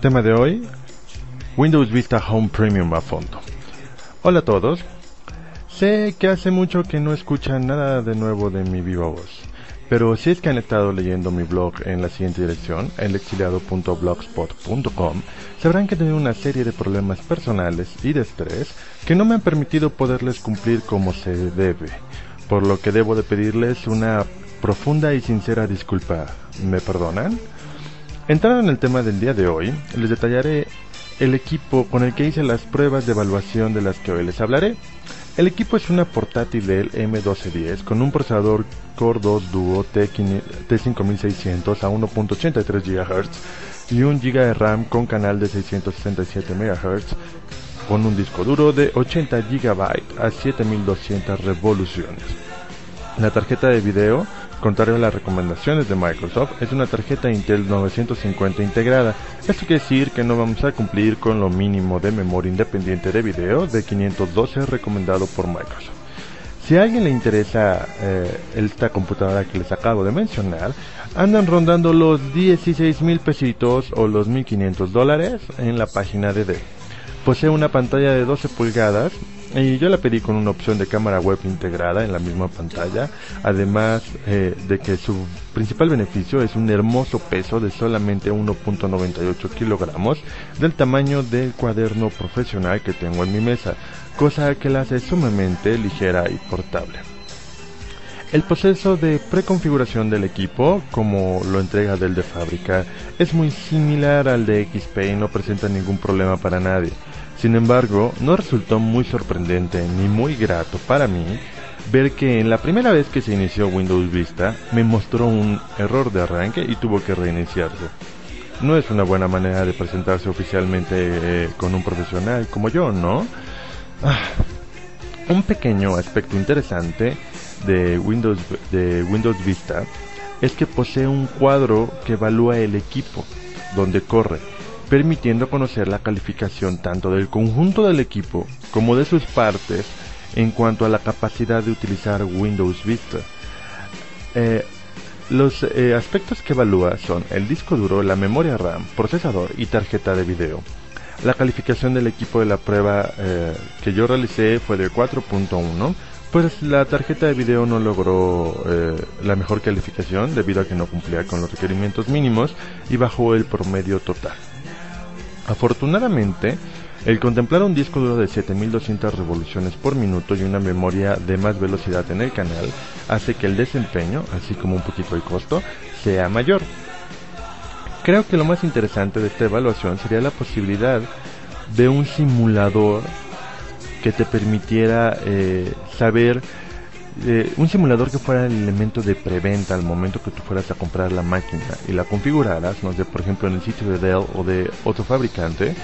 Tema de hoy, Windows Vista Home Premium a fondo. Hola a todos. Sé que hace mucho que no escuchan nada de nuevo de mi viva voz, pero si es que han estado leyendo mi blog en la siguiente dirección, elexiliado.blogspot.com, sabrán que he una serie de problemas personales y de estrés que no me han permitido poderles cumplir como se debe, por lo que debo de pedirles una profunda y sincera disculpa. ¿Me perdonan? Entrando en el tema del día de hoy, les detallaré el equipo con el que hice las pruebas de evaluación de las que hoy les hablaré. El equipo es una portátil del M1210 con un procesador Core 2 Duo T5600 a 1.83 GHz y 1 GB de RAM con canal de 667 MHz con un disco duro de 80 GB a 7200 revoluciones. La tarjeta de video Contrario a las recomendaciones de Microsoft, es una tarjeta Intel 950 integrada. Esto quiere decir que no vamos a cumplir con lo mínimo de memoria independiente de video de 512 recomendado por Microsoft. Si a alguien le interesa eh, esta computadora que les acabo de mencionar, andan rondando los 16 mil pesitos o los 1500 dólares en la página de Dell. Posee una pantalla de 12 pulgadas y yo la pedí con una opción de cámara web integrada en la misma pantalla, además eh, de que su principal beneficio es un hermoso peso de solamente 1.98 kilogramos del tamaño del cuaderno profesional que tengo en mi mesa, cosa que la hace sumamente ligera y portable. El proceso de preconfiguración del equipo, como lo entrega del de fábrica, es muy similar al de XP y no presenta ningún problema para nadie. Sin embargo, no resultó muy sorprendente ni muy grato para mí ver que en la primera vez que se inició Windows Vista me mostró un error de arranque y tuvo que reiniciarse. No es una buena manera de presentarse oficialmente eh, con un profesional como yo, ¿no? Ah, un pequeño aspecto interesante de Windows, de Windows Vista es que posee un cuadro que evalúa el equipo donde corre permitiendo conocer la calificación tanto del conjunto del equipo como de sus partes en cuanto a la capacidad de utilizar Windows Vista. Eh, los eh, aspectos que evalúa son el disco duro, la memoria RAM, procesador y tarjeta de video. La calificación del equipo de la prueba eh, que yo realicé fue de 4.1, pues la tarjeta de video no logró la mejor calificación debido a que no cumplía con los requerimientos mínimos y bajó el promedio total. Afortunadamente, el contemplar un disco duro de 7200 revoluciones por minuto y una memoria de más velocidad en el canal hace que el desempeño, así como un poquito el costo, sea mayor. Creo que lo más interesante de esta evaluación sería la posibilidad de un simulador que te permitiera eh, saber eh, un simulador que fuera el elemento de preventa al momento que tú fueras a comprar la máquina y la configuraras, no sé, por ejemplo en el sitio de Dell o de otro fabricante,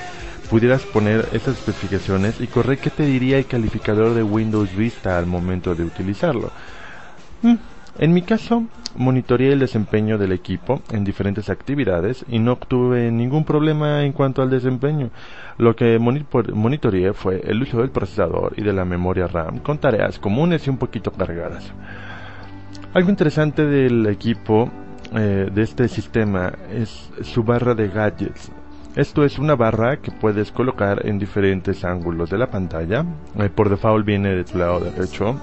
pudieras poner esas especificaciones y correr qué te diría el calificador de Windows Vista al momento de utilizarlo. Mm, en mi caso, monitoreé el desempeño del equipo en diferentes actividades y no obtuve ningún problema en cuanto al desempeño. Lo que monitoreé fue el uso del procesador y de la memoria RAM con tareas comunes y un poquito cargadas. Algo interesante del equipo eh, de este sistema es su barra de gadgets. Esto es una barra que puedes colocar en diferentes ángulos de la pantalla. Eh, por default viene de tu lado derecho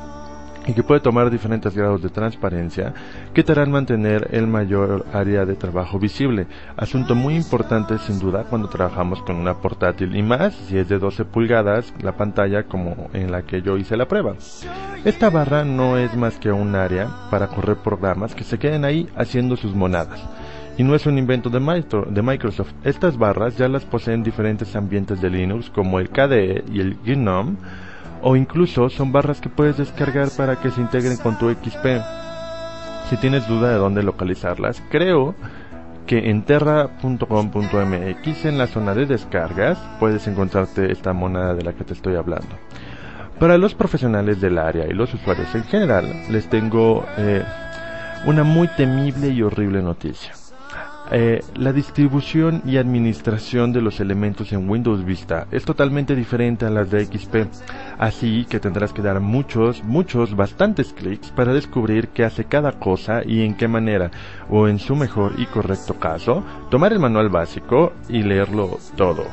y que puede tomar diferentes grados de transparencia que te harán mantener el mayor área de trabajo visible, asunto muy importante sin duda cuando trabajamos con una portátil y más si es de 12 pulgadas la pantalla como en la que yo hice la prueba. Esta barra no es más que un área para correr programas que se queden ahí haciendo sus monadas. Y no es un invento de, Microsoft. Estas barras ya las poseen diferentes ambientes de Linux como el KDE y el GNOME o incluso son barras que puedes descargar para que se integren con tu XP. Si tienes duda de dónde localizarlas, creo que en terra.com.mx en la zona de descargas puedes encontrarte esta moneda de la que te estoy hablando. Para los profesionales del área y los usuarios en general, les tengo eh, una muy temible y horrible noticia. Eh, la distribución y administración de los elementos en Windows Vista es totalmente diferente a las de XP, así que tendrás que dar muchos, muchos, bastantes clics para descubrir qué hace cada cosa y en qué manera, o en su mejor y correcto caso, tomar el manual básico y leerlo todo.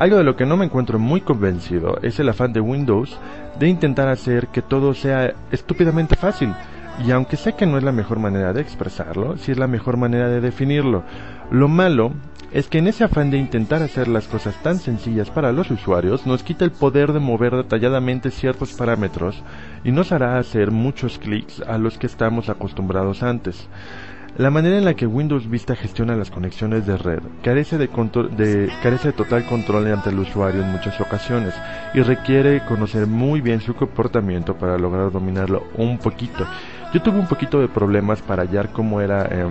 Algo de lo que no me encuentro muy convencido es el afán de Windows de intentar hacer que todo sea estúpidamente fácil, y aunque sé que no es la mejor manera de expresarlo, sí es la mejor manera de definirlo. Lo malo es que en ese afán de intentar hacer las cosas tan sencillas para los usuarios, nos quita el poder de mover detalladamente ciertos parámetros y nos hará hacer muchos clics a los que estamos acostumbrados antes. La manera en la que Windows Vista gestiona las conexiones de red carece de, de, total control ante el usuario en muchas ocasiones y requiere conocer muy bien su comportamiento para lograr dominarlo un poquito. Yo tuve un poquito de problemas para hallar cómo era eh,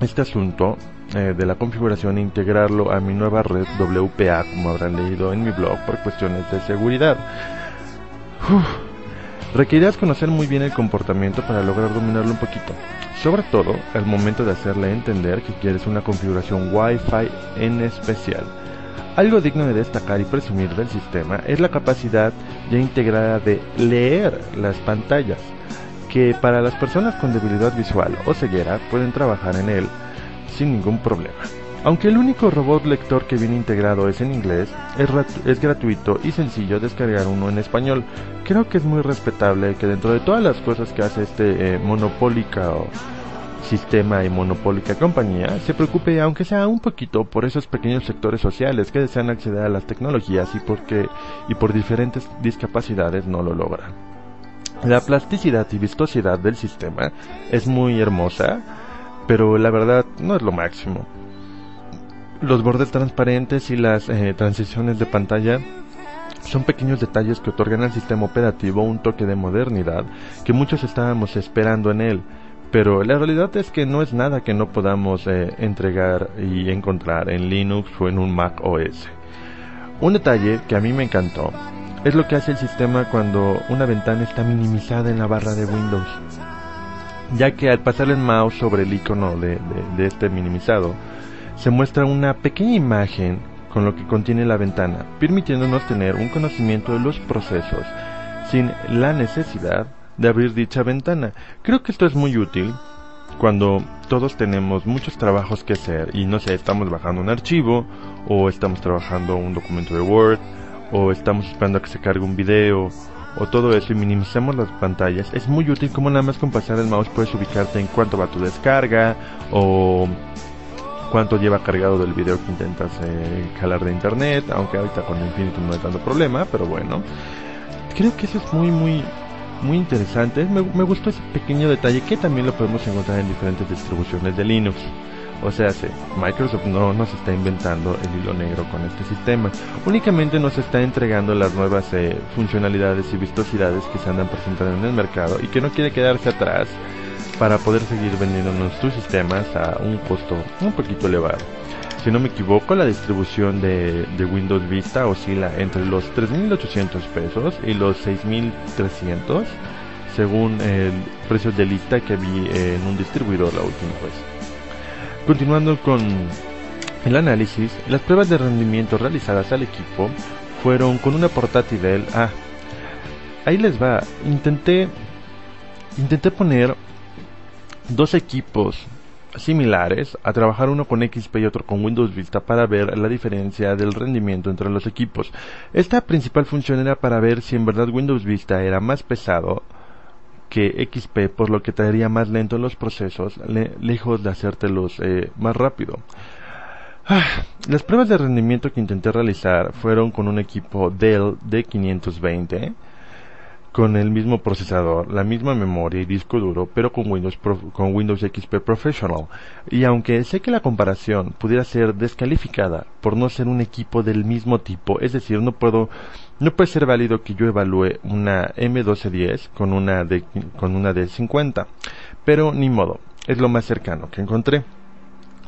este asunto eh, de la configuración e integrarlo a mi nueva red WPA, como habrán leído en mi blog, por cuestiones de seguridad. Requerirás conocer muy bien el comportamiento para lograr dominarlo un poquito, sobre todo al momento de hacerle entender que quieres una configuración Wi-Fi en especial. Algo digno de destacar y presumir del sistema es la capacidad ya integrada de leer las pantallas que para las personas con debilidad visual o ceguera pueden trabajar en él sin ningún problema. Aunque el único robot lector que viene integrado es en inglés, es, gratuito y sencillo descargar uno en español. Creo que es muy respetable que dentro de todas las cosas que hace este eh, monopólica sistema y monopólica compañía, se preocupe aunque sea un poquito por esos pequeños sectores sociales que desean acceder a las tecnologías y porque y por diferentes discapacidades no lo logran. La plasticidad y vistosidad del sistema es muy hermosa, pero la verdad no es lo máximo. Los bordes transparentes y las eh, transiciones de pantalla son pequeños detalles que otorgan al sistema operativo un toque de modernidad que muchos estábamos esperando en él, pero la realidad es que no es nada que no podamos eh, entregar y encontrar en Linux o en un Mac OS. Un detalle que a mí me encantó es lo que hace el sistema cuando una ventana está minimizada en la barra de Windows. Ya que al pasar el mouse sobre el icono de, este minimizado, se muestra una pequeña imagen con lo que contiene la ventana, permitiéndonos tener un conocimiento de los procesos sin la necesidad de abrir dicha ventana. Creo que esto es muy útil cuando todos tenemos muchos trabajos que hacer y no sé, estamos bajando un archivo o estamos trabajando un documento de Word o estamos esperando a que se cargue un video o todo eso y minimizamos las pantallas, es muy útil como nada más con pasar el mouse puedes ubicarte en cuánto va tu descarga o cuánto lleva cargado del video que intentas eh, de internet, aunque ahorita con Infinity no hay tanto problema, pero bueno. Creo que eso es muy, muy, muy interesante. Me, me gustó ese pequeño detalle que también lo podemos encontrar en diferentes distribuciones de Linux. O sea, Microsoft no nos está inventando el hilo negro con este sistema, únicamente nos está entregando las nuevas eh, funcionalidades y vistosidades que se andan presentando en el mercado y que no quiere quedarse atrás para poder seguir vendiendo nuestros sistemas a un costo un poquito elevado. Si no me equivoco, la distribución de, Windows Vista oscila entre los 3.800 pesos y los 6.300 según el precio de lista que vi en un distribuidor la última vez. Continuando con el análisis, las pruebas de rendimiento realizadas al equipo fueron con una portátil Dell. Ah, ahí les va. Intenté intenté poner dos equipos similares a trabajar uno con XP y otro con Windows Vista para ver la diferencia del rendimiento entre los equipos. Esta principal función era para ver si en verdad Windows Vista era más pesado que XP, por lo que traería más lento los procesos, lejos de hacértelos eh, más rápido. Ah, las pruebas de rendimiento que intenté realizar fueron con un equipo Dell D520 con el mismo procesador, la misma memoria y disco duro, pero con Windows, con Windows XP Professional. Y aunque sé que la comparación pudiera ser descalificada por no ser un equipo del mismo tipo, es decir, no puedo, no puede ser válido que yo evalúe una M1210 con una de, con una de 50, pero ni modo, es lo más cercano que encontré.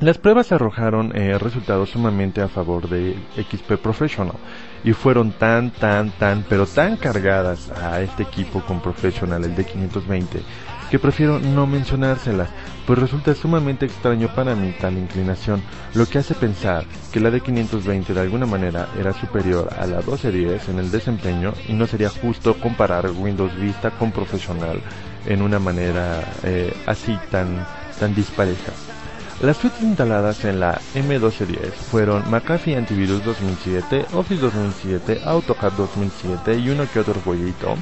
Las pruebas arrojaron eh, resultados sumamente a favor de XP Professional y fueron tan, tan, tan, pero tan cargadas a este equipo con Professional, el D520, que prefiero no mencionárselas, pues resulta sumamente extraño para mí tal inclinación, lo que hace pensar que la D520 de alguna manera era superior a la 1210 en el desempeño y no sería justo comparar Windows Vista con Professional en una manera eh, así tan, tan dispareja. Las suites instaladas en la M1210 fueron McAfee Antivirus 2007, Office 2007, AutoCAD 2007 y uno que otro jueguito.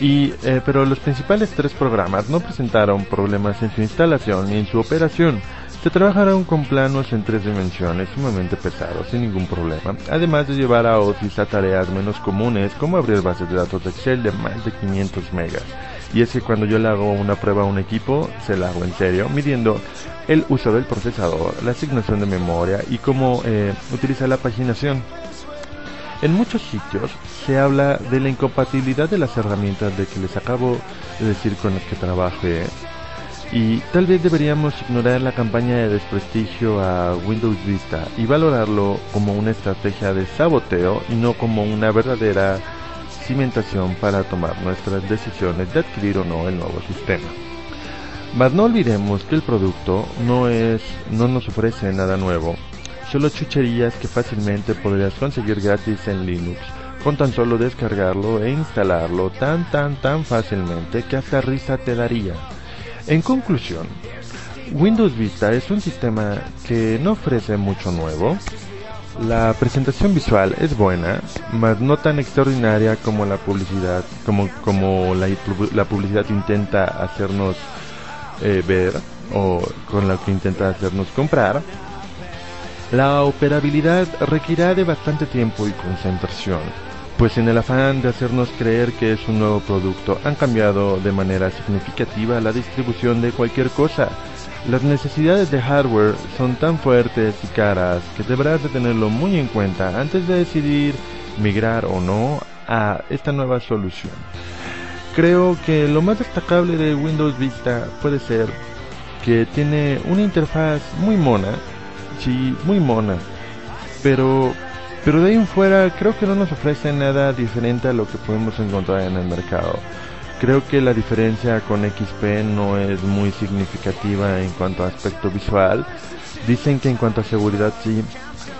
Y, eh, pero los principales tres programas no presentaron problemas en su instalación ni en su operación. Se trabajaron con planos en tres dimensiones sumamente pesados sin ningún problema, además de llevar a Office a tareas menos comunes como abrir bases de datos de Excel de más de 500 megas. Y es que cuando yo le hago una prueba a un equipo, se la hago en serio, midiendo el uso del procesador, la asignación de memoria y cómo eh, utiliza la paginación. En muchos sitios se habla de la incompatibilidad de las herramientas de que les acabo de decir con las que trabajé y tal vez deberíamos ignorar la campaña de desprestigio a Windows Vista y valorarlo como una estrategia de saboteo y no como una verdadera cimentación para tomar nuestras decisiones de adquirir o no el nuevo sistema. Mas no olvidemos que el producto no es, no nos ofrece nada nuevo, solo chucherías que fácilmente podrías conseguir gratis en Linux, con tan solo descargarlo e instalarlo tan tan tan fácilmente que hasta risa te daría. En conclusión, Windows Vista es un sistema que no ofrece mucho nuevo, la presentación visual es buena, mas no tan extraordinaria como la publicidad, como, como la, la publicidad intenta hacernos eh, ver o con la que intenta hacernos comprar. La operabilidad requerirá de bastante tiempo y concentración, pues en el afán de hacernos creer que es un nuevo producto han cambiado de manera significativa la distribución de cualquier cosa las necesidades de hardware son tan fuertes y caras que deberás de tenerlo muy en cuenta antes de decidir migrar o no a esta nueva solución. Creo que lo más destacable de Windows Vista puede ser que tiene una interfaz muy mona, sí, muy mona, pero pero de ahí en fuera creo que no nos ofrece nada diferente a lo que podemos encontrar en el mercado. Creo que la diferencia con XP no es muy significativa en cuanto a aspecto visual. Dicen que en cuanto a seguridad sí.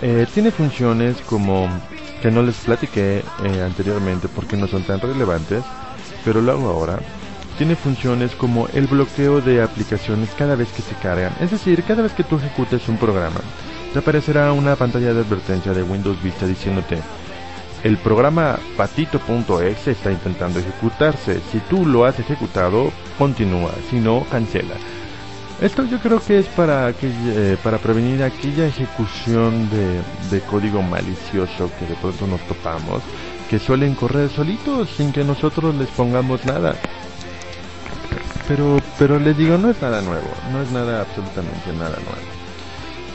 Eh, tiene funciones como que no les platiqué eh, anteriormente porque no son tan relevantes, pero lo hago ahora. Tiene funciones como el bloqueo de aplicaciones cada vez que se cargan. Es decir, cada vez que tú ejecutes un programa, te aparecerá una pantalla de advertencia de Windows Vista diciéndote el programa patito.exe está intentando ejecutarse. Si tú lo has ejecutado, continúa. Si no, cancela. Esto yo creo que es para, eh, para prevenir aquella ejecución de, de, código malicioso que de pronto nos topamos, que suelen correr solitos sin que nosotros les pongamos nada. Pero, pero les digo, no es nada nuevo, no es nada absolutamente nada nuevo.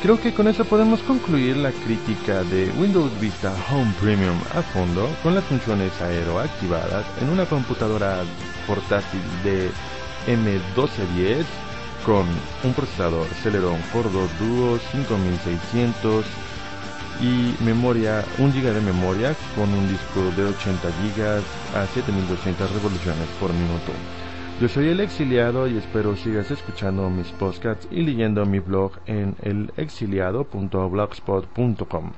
Creo que con eso podemos concluir la crítica de Windows Vista Home Premium a fondo con las funciones aero activadas en una computadora portátil de M1210 con un procesador Celeron Core 2 Duo 5600 y memoria 1 GB de memoria con un disco de 80 GB a 7200 revoluciones por minuto. Yo soy el exiliado y espero sigas escuchando mis podcasts y leyendo mi blog en elexiliado.blogspot.com.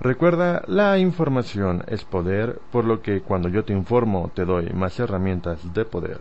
Recuerda, la información es poder, por lo que cuando yo te informo te doy más herramientas de poder.